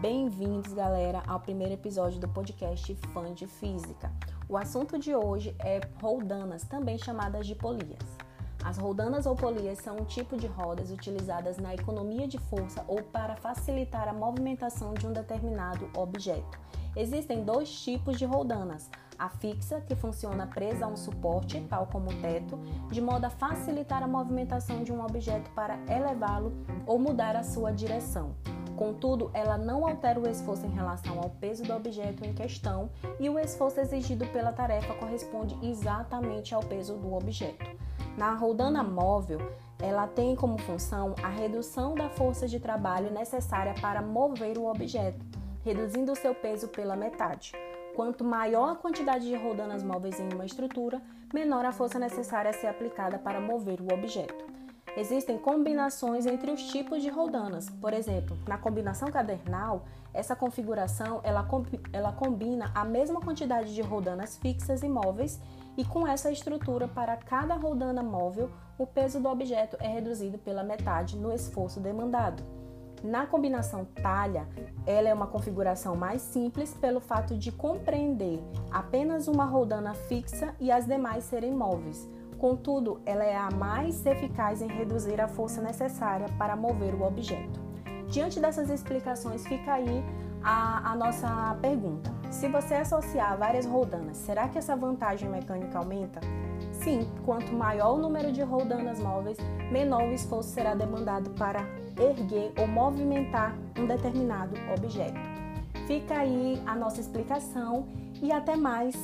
Bem-vindos, galera, ao primeiro episódio do podcast Fã de Física. O assunto de hoje é roldanas, também chamadas de polias. As roldanas ou polias são um tipo de rodas utilizadas na economia de força ou para facilitar a movimentação de um determinado objeto. Existem dois tipos de roldanas: a fixa, que funciona presa a um suporte, tal como o teto, de modo a facilitar a movimentação de um objeto para elevá-lo ou mudar a sua direção. Contudo, ela não altera o esforço em relação ao peso do objeto em questão e o esforço exigido pela tarefa corresponde exatamente ao peso do objeto. Na roldana móvel, ela tem como função a redução da força de trabalho necessária para mover o objeto, reduzindo seu peso pela metade. Quanto maior a quantidade de roldanas móveis em uma estrutura, menor a força necessária a ser aplicada para mover o objeto. Existem combinações entre os tipos de roldanas. Por exemplo, na combinação cadernal, essa configuração ela, ela combina a mesma quantidade de roldanas fixas e móveis e com essa estrutura para cada roldana móvel, o peso do objeto é reduzido pela metade no esforço demandado. Na combinação talha, ela é uma configuração mais simples pelo fato de compreender apenas uma roldana fixa e as demais serem móveis. Contudo, ela é a mais eficaz em reduzir a força necessária para mover o objeto. Diante dessas explicações, fica aí a, a, nossa pergunta. Se você associar várias roldanas, será que essa vantagem mecânica aumenta? Sim, quanto maior o número de roldanas móveis, menor o esforço será demandado para erguer ou movimentar um determinado objeto. Fica aí a nossa explicação e até mais!